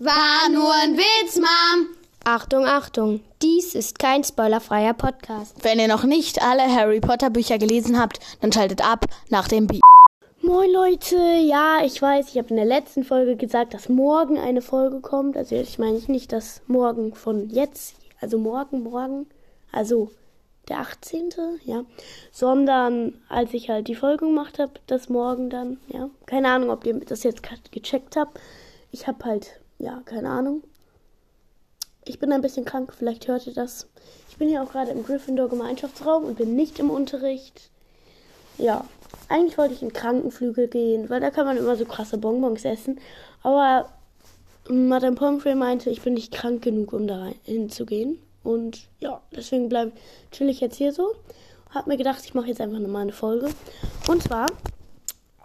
War nur ein Witz, Mom. Achtung, Achtung, dies ist kein spoilerfreier Podcast. Wenn ihr noch nicht alle Harry Potter Bücher gelesen habt, dann schaltet ab nach dem Beat. Moin Leute, ja, ich weiß, ich habe in der letzten Folge gesagt, dass morgen eine Folge kommt. Also ich meine nicht das morgen von jetzt, also morgen, morgen, also der 18., ja, sondern als ich halt die Folge gemacht habe, das morgen dann, ja. Keine Ahnung, ob ihr das jetzt gecheckt habt. Ich habe halt, ja, keine Ahnung. Ich bin ein bisschen krank, vielleicht hört ihr das. Ich bin hier auch gerade im Gryffindor Gemeinschaftsraum und bin nicht im Unterricht. Ja, eigentlich wollte ich in Krankenflügel gehen, weil da kann man immer so krasse Bonbons essen. Aber Madame Pomfrey meinte, ich bin nicht krank genug, um da hinzugehen. Und ja, deswegen bleibe chill ich jetzt hier so. Hab mir gedacht, ich mache jetzt einfach nochmal eine Folge. Und zwar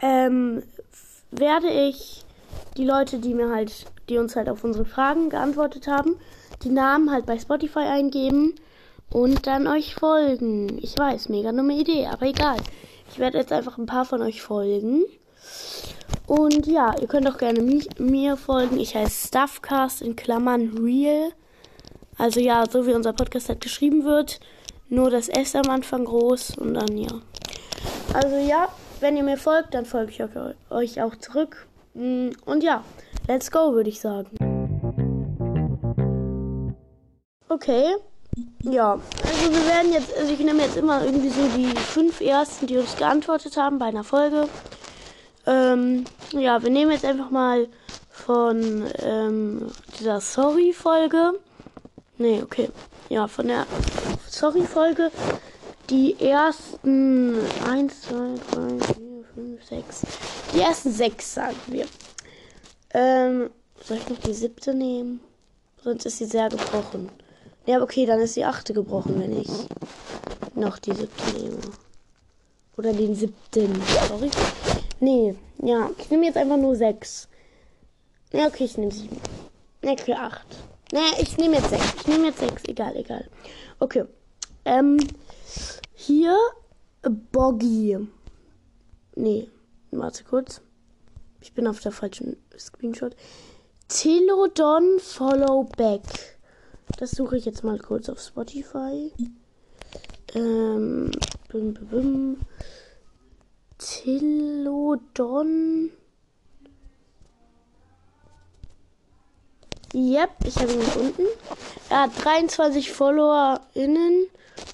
ähm, werde ich die Leute, die mir halt, die uns halt auf unsere Fragen geantwortet haben, die Namen halt bei Spotify eingeben und dann euch folgen. Ich weiß, mega dumme Idee, aber egal. Ich werde jetzt einfach ein paar von euch folgen. Und ja, ihr könnt auch gerne mich, mir folgen. Ich heiße Stuffcast in Klammern Real. Also ja, so wie unser Podcast halt geschrieben wird. Nur das S am Anfang groß und dann ja. Also ja, wenn ihr mir folgt, dann folge ich euch auch zurück. Mm, und ja, let's go, würde ich sagen. Okay. Ja, also wir werden jetzt, also ich nehme jetzt immer irgendwie so die fünf ersten, die uns geantwortet haben bei einer Folge. Ähm, ja, wir nehmen jetzt einfach mal von ähm, dieser Sorry-Folge. Nee, okay. Ja, von der Sorry-Folge die ersten 1, 2, 3, 4, 5, 6. Die ersten 6, sagen wir. Ähm, soll ich noch die siebte nehmen? Sonst ist sie sehr gebrochen. Ja, okay, dann ist die achte gebrochen, wenn ich noch die siebte nehme. Oder den siebten. Sorry. Nee, ja. Ich nehme jetzt einfach nur sechs. Ja, okay, ich nehme sieben. Ne, okay, acht. Ne, ich nehme jetzt sechs. Ich nehme jetzt sechs. Egal, egal. Okay. Ähm, hier Boggy. Nee, warte kurz. Ich bin auf der falschen Screenshot. Telodon Follow Back. Das suche ich jetzt mal kurz auf Spotify. Ähm, bim, bim, bim. Tillodon. Yep, ich habe ihn gefunden. Er hat 23 FollowerInnen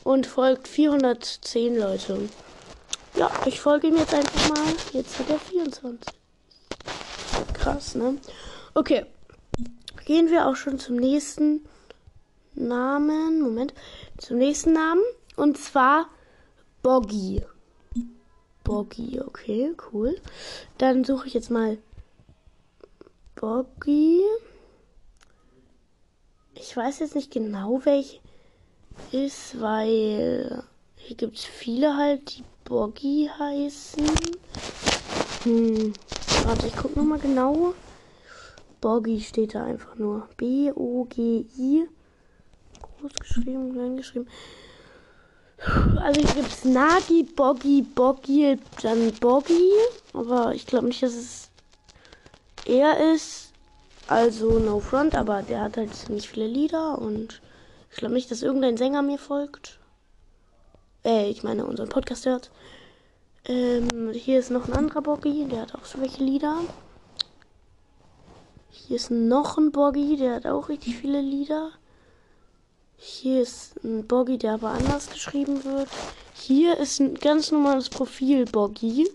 und folgt 410 Leute. Ja, ich folge ihm jetzt einfach mal. Jetzt hat er 24. Krass, ne? Okay. Gehen wir auch schon zum nächsten Namen. Moment. Zum nächsten Namen. Und zwar Boggy. Boggy, okay, cool. Dann suche ich jetzt mal Boggy. Ich weiß jetzt nicht genau, welch ist, weil hier gibt es viele halt, die Boggy heißen. Hm, warte, ich gucke nochmal genau. Boggy steht da einfach nur. B-O-G-I groß geschrieben, klein geschrieben. Also hier gibt es Nagi, Boggy, Boggy, dann Boggy. Aber ich glaube nicht, dass es er ist. Also No Front, aber der hat halt ziemlich viele Lieder und ich glaube nicht, dass irgendein Sänger mir folgt. Äh, ich meine, unseren Podcast hört. Ähm, hier ist noch ein anderer Boggy, der hat auch so welche Lieder. Hier ist noch ein Boggy, der hat auch richtig viele Lieder. Hier ist ein Boggy, der aber anders geschrieben wird. Hier ist ein ganz normales Profil Boggy.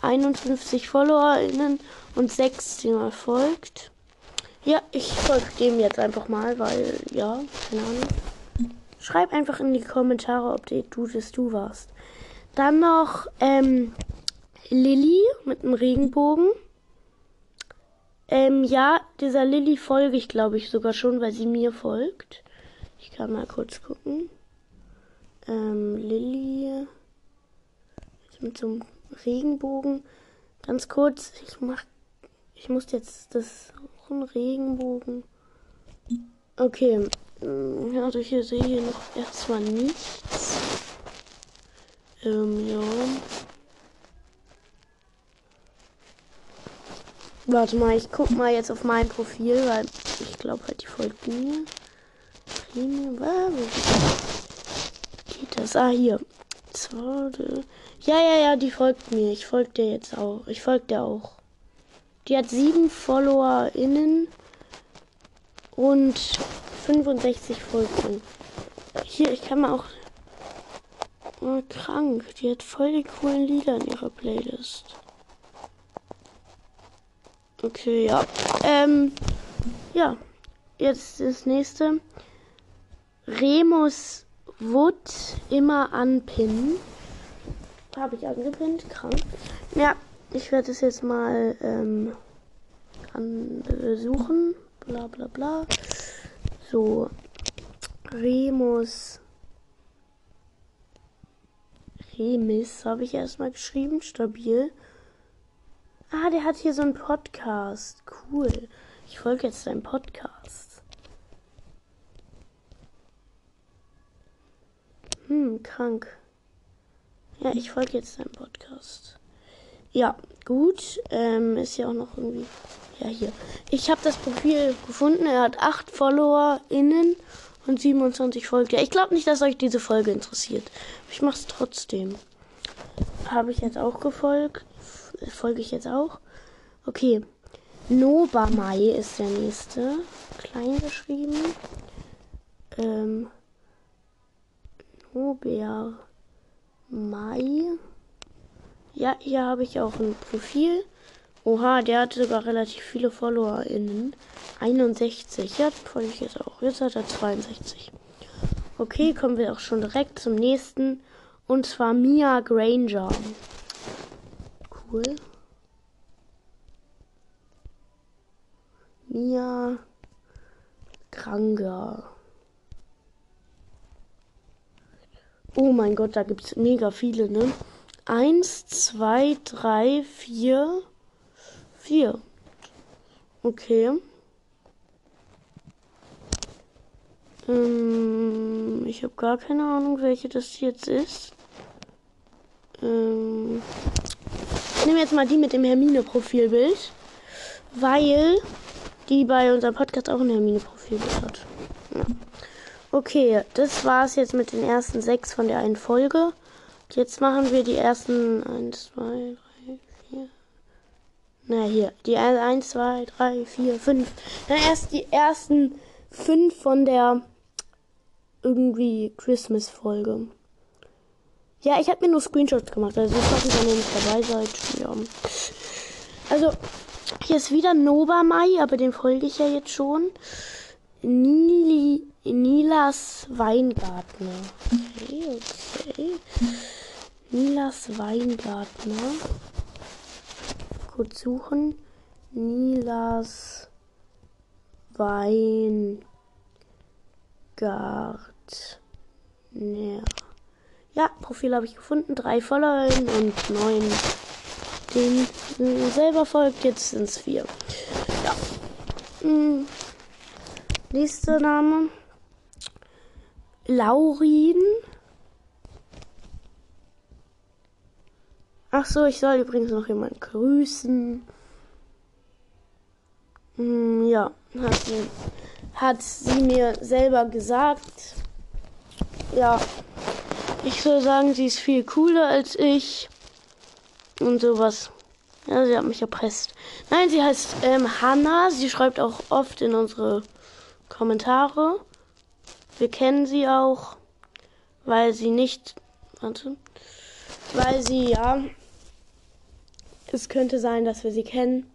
51 FollowerInnen und 6, die mal folgt. Ja, ich folge dem jetzt einfach mal, weil, ja, keine Ahnung. Schreib einfach in die Kommentare, ob du das du warst. Dann noch ähm, Lilly mit einem Regenbogen. Ähm, ja, dieser Lilly folge ich, glaube ich, sogar schon, weil sie mir folgt. Ich kann mal kurz gucken. Ähm, Lilly. Mit so einem Regenbogen. Ganz kurz, ich mach. Ich muss jetzt das suchen. Regenbogen. Okay. Ja, also hier sehe ich noch erstmal nichts. Ähm, ja. Warte mal, ich guck mal jetzt auf mein Profil, weil ich glaube halt, die folgt mir. Premium, ah, wo geht das? Ah, hier. Ja, ja, ja, die folgt mir. Ich folge dir jetzt auch. Ich folge dir auch. Die hat sieben FollowerInnen und 65 Folgen. Hier, ich kann mal auch. Oh, krank. Die hat voll die coolen Lieder in ihrer Playlist. Okay, ja. Ähm, ja. Jetzt das nächste. Remus Wood immer anpinnen. Habe ich angepinnt, krank. Ja, ich werde es jetzt mal ähm, suchen. Bla bla bla. So. Remus. Remis habe ich erstmal geschrieben. Stabil. Ah, der hat hier so einen Podcast. Cool. Ich folge jetzt deinem Podcast. Hm, krank. Ja, ich folge jetzt deinem Podcast. Ja, gut. Ähm, ist ja auch noch irgendwie. Ja, hier. Ich habe das Profil gefunden. Er hat 8 FollowerInnen und 27 Folgen. Ja, ich glaube nicht, dass euch diese Folge interessiert. Ich mache es trotzdem. Habe ich jetzt auch gefolgt folge ich jetzt auch. Okay. Nobamai ist der nächste. Klein geschrieben. Ähm. Nober Mai. Ja, hier habe ich auch ein Profil. Oha, der hat sogar relativ viele FollowerInnen. 61. Ja, folge ich jetzt auch. Jetzt hat er 62. Okay, kommen wir auch schon direkt zum nächsten. Und zwar Mia Granger cool. Mia Kranga. Oh mein Gott, da gibt es mega viele, ne? Eins, zwei, drei, vier, vier. Okay. Ähm, ich habe gar keine Ahnung, welche das jetzt ist. Ähm, ich nehme jetzt mal die mit dem Hermine-Profilbild, weil die bei unserem Podcast auch ein Hermine-Profilbild hat. Ja. Okay, das war's jetzt mit den ersten sechs von der einen Folge. Jetzt machen wir die ersten 1, 2, 3, 4. Na hier, die 1, 2, 3, 4, 5. Dann erst die ersten fünf von der irgendwie Christmas-Folge. Ja, ich habe mir nur Screenshots gemacht. Also ich hoffe, wenn ihr nicht dabei seid. Ja. Also, hier ist wieder Nobamai, aber den folge ich ja jetzt schon. Nili, Nilas Weingartner. Okay, okay. Nilas Weingartner. Kurz suchen. Nilas Weingartner. Ja, Profil habe ich gefunden. Drei Follower und neun. Den selber folgt, jetzt sind es vier. Ja. Hm. Nächster Name. Laurin. Ach so, ich soll übrigens noch jemanden grüßen. Hm, ja, hat sie, hat sie mir selber gesagt. Ja, ich soll sagen, sie ist viel cooler als ich. Und sowas. Ja, sie hat mich erpresst. Nein, sie heißt ähm, Hannah. Sie schreibt auch oft in unsere Kommentare. Wir kennen sie auch, weil sie nicht. Warte. Weil sie, ja. Es könnte sein, dass wir sie kennen.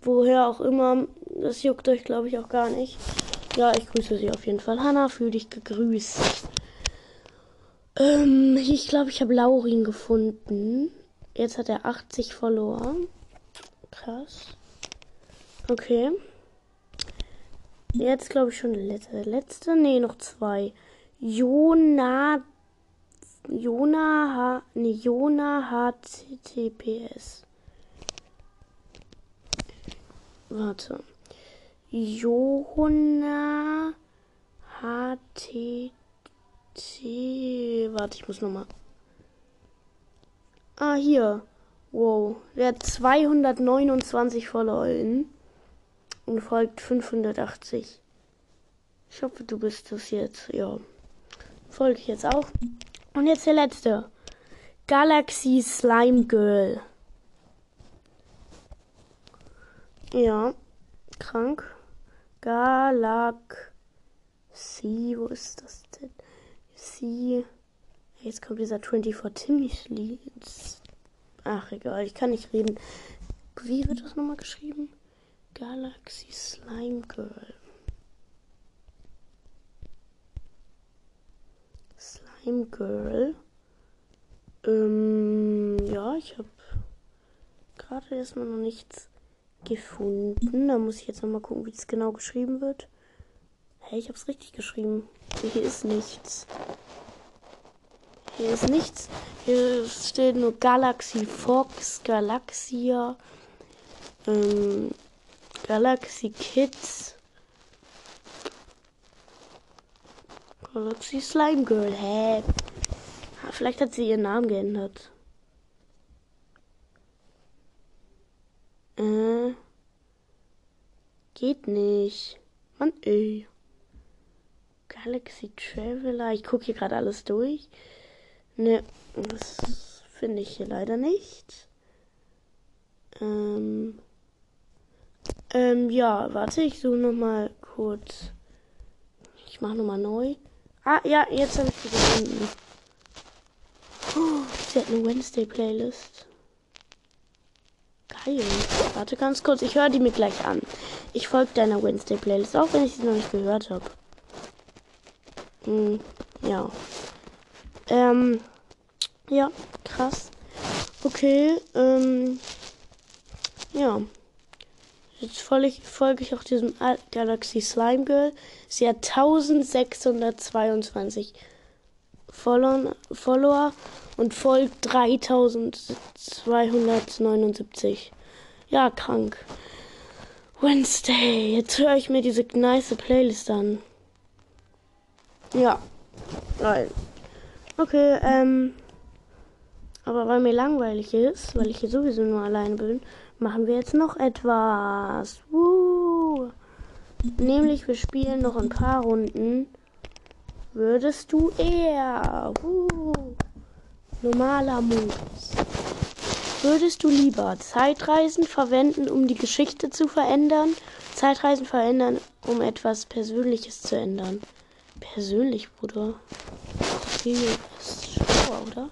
Woher auch immer. Das juckt euch, glaube ich, auch gar nicht. Ja, ich grüße sie auf jeden Fall. Hannah, fühl dich gegrüßt. Ähm, ich glaube, ich habe Laurin gefunden. Jetzt hat er 80 verloren. Krass. Okay. Jetzt glaube ich schon der letzte. letzte? Nee, noch zwei. Jona. Jona. Nee, Jona HTTPS. Warte. HTTPS. T. Warte, ich muss nochmal. Ah, hier. Wow, der hat 229 FollowerInnen und folgt 580. Ich hoffe, du bist es jetzt. Ja. Folge ich jetzt auch. Und jetzt der letzte. Galaxy Slime Girl. Ja, krank. Galaxy, wo ist das denn? Sie. Jetzt kommt dieser 24 Timmy Ach, egal, ich kann nicht reden. Wie wird das nochmal geschrieben? Galaxy Slime Girl. Slime Girl. Ähm, ja, ich habe gerade erstmal noch nichts gefunden. Da muss ich jetzt nochmal gucken, wie das genau geschrieben wird. Hey, ich habe es richtig geschrieben. Hier ist nichts. Hier ist nichts. Hier steht nur Galaxy Fox, Galaxia, ähm, Galaxy Kids. Galaxy Slime Girl, hä? Vielleicht hat sie ihren Namen geändert. Äh. Geht nicht. Mann, ey. Galaxy Traveler. Ich gucke hier gerade alles durch. Ne, das finde ich hier leider nicht. Ähm. Ähm, ja, warte, ich suche nochmal kurz. Ich mache nochmal neu. Ah, ja, jetzt habe ich sie gefunden. Oh, sie hat eine Wednesday-Playlist. Geil. Warte ganz kurz, ich höre die mir gleich an. Ich folge deiner Wednesday-Playlist, auch wenn ich sie noch nicht gehört habe. Hm, ja. Ähm, ja, krass. Okay, ähm, ja. Jetzt folge ich, folge ich auch diesem Galaxy Slime Girl. Sie hat 1622 Follower und folgt 3279. Ja, krank. Wednesday. Jetzt höre ich mir diese nice Playlist an. Ja. Geil. Okay, ähm. Aber weil mir langweilig ist, weil ich hier sowieso nur alleine bin, machen wir jetzt noch etwas. Woo. Nämlich, wir spielen noch ein paar Runden. Würdest du eher? Woo. Normaler Modus. Würdest du lieber Zeitreisen verwenden, um die Geschichte zu verändern? Zeitreisen verändern, um etwas Persönliches zu ändern? Persönlich, Bruder. Okay, ist schlauer, oder?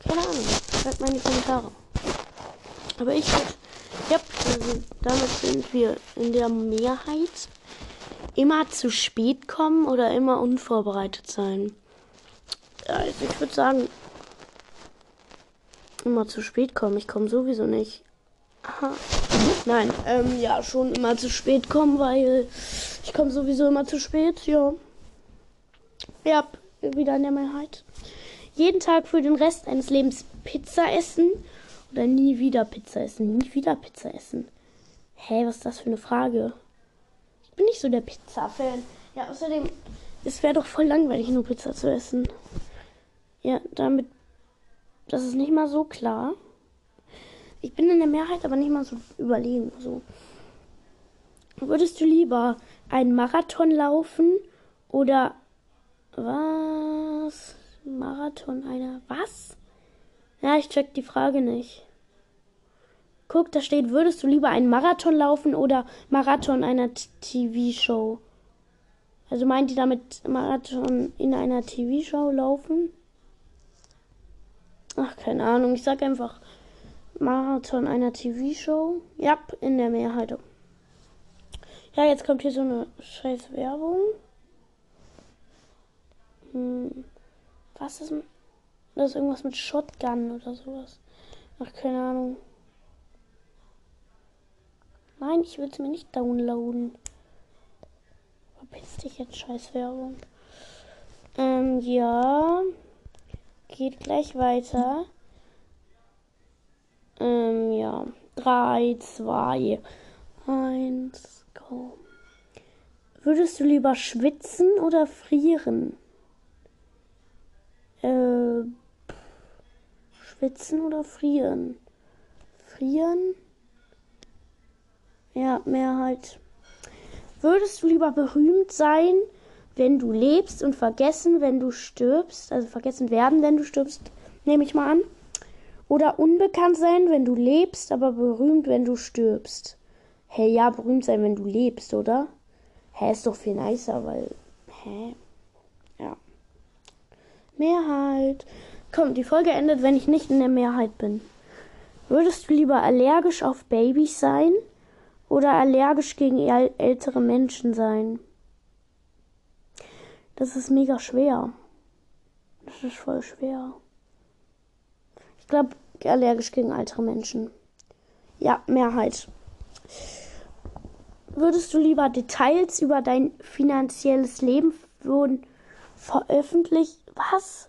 Keine Ahnung. Schreibt mal in die Kommentare. Aber ich, ja, also damit sind wir in der Mehrheit. Immer zu spät kommen oder immer unvorbereitet sein. Also ich würde sagen, immer zu spät kommen. Ich komme sowieso nicht. Aha. Nein, ähm, ja, schon immer zu spät kommen, weil ich komme sowieso immer zu spät, ja. Ja, wieder in der Mehrheit. Jeden Tag für den Rest eines Lebens Pizza essen oder nie wieder Pizza essen? Nie wieder Pizza essen. Hä, was ist das für eine Frage? Bin nicht so der Pizza-Fan. Ja, außerdem, es wäre doch voll langweilig, nur Pizza zu essen. Ja, damit. Das ist nicht mal so klar. Ich bin in der Mehrheit, aber nicht mal so überlegen. So. Würdest du lieber einen Marathon laufen oder was? Marathon einer. Was? Ja, ich check die Frage nicht. Guck, da steht, würdest du lieber einen Marathon laufen oder Marathon einer TV-Show? Also meint die damit Marathon in einer TV-Show laufen? Ach, keine Ahnung. Ich sag einfach Marathon einer TV-Show. Ja, in der Mehrheit. Ja, jetzt kommt hier so eine scheiß Werbung. Hm. Was ist das ist irgendwas mit Shotgun oder sowas. Ach, keine Ahnung. Nein, ich will es mir nicht downloaden. Verpiss dich jetzt, scheiß Werbung. Ähm, ja. Geht gleich weiter. Ähm, ja. 3, 2, 1, go. Würdest du lieber schwitzen oder frieren? Äh, Schwitzen oder frieren? Frieren. Ja, Mehrheit. Würdest du lieber berühmt sein, wenn du lebst und vergessen, wenn du stirbst? Also vergessen werden, wenn du stirbst, nehme ich mal an. Oder unbekannt sein, wenn du lebst, aber berühmt, wenn du stirbst. Hä, hey, ja, berühmt sein, wenn du lebst, oder? Hä, ist doch viel nicer, weil. Hä? Ja. Mehrheit. Komm, die Folge endet, wenn ich nicht in der Mehrheit bin. Würdest du lieber allergisch auf Babys sein oder allergisch gegen ältere Menschen sein? Das ist mega schwer. Das ist voll schwer. Ich glaube, allergisch gegen ältere Menschen. Ja, Mehrheit. Würdest du lieber Details über dein finanzielles Leben wurden veröffentlicht? Was?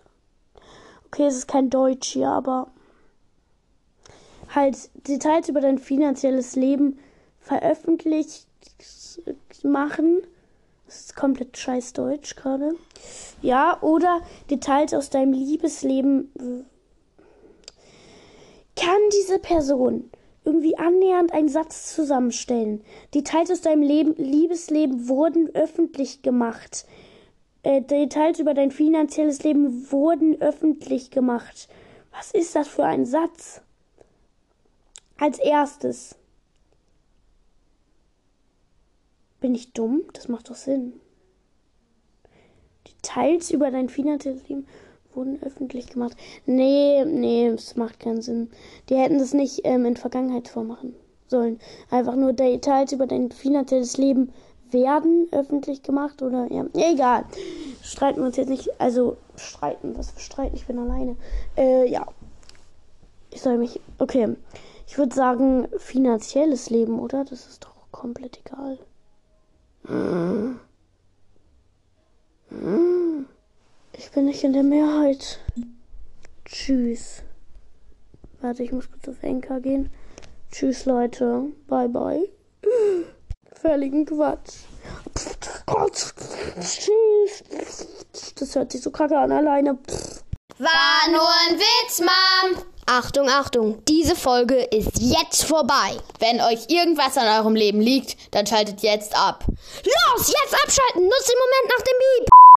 Okay, es ist kein Deutsch hier, aber halt Details über dein finanzielles Leben veröffentlicht machen. Das ist komplett scheiß Deutsch gerade. Ja, oder Details aus deinem Liebesleben. Kann diese Person irgendwie annähernd einen Satz zusammenstellen? Details aus deinem Leben, Liebesleben wurden öffentlich gemacht. Äh, Details über dein finanzielles Leben wurden öffentlich gemacht. Was ist das für ein Satz? Als erstes. Bin ich dumm? Das macht doch Sinn. Details über dein finanzielles Leben wurden öffentlich gemacht. Nee, nee, das macht keinen Sinn. Die hätten das nicht ähm, in Vergangenheit vormachen sollen. Einfach nur Details über dein finanzielles Leben werden öffentlich gemacht oder ja, egal. Streiten wir uns jetzt nicht, also streiten, was für streiten, ich bin alleine. Äh, ja. Ich soll mich, okay. Ich würde sagen, finanzielles Leben, oder? Das ist doch komplett egal. Ich bin nicht in der Mehrheit. Tschüss. Warte, ich muss kurz auf Enker gehen. Tschüss, Leute. Bye, bye. Völligen Quatsch. Tschüss. Das hört sich so kacke an alleine. War nur ein Witz, Mom. Achtung, Achtung, diese Folge ist jetzt vorbei. Wenn euch irgendwas an eurem Leben liegt, dann schaltet jetzt ab. Los, jetzt abschalten, nutzt den Moment nach dem Beep.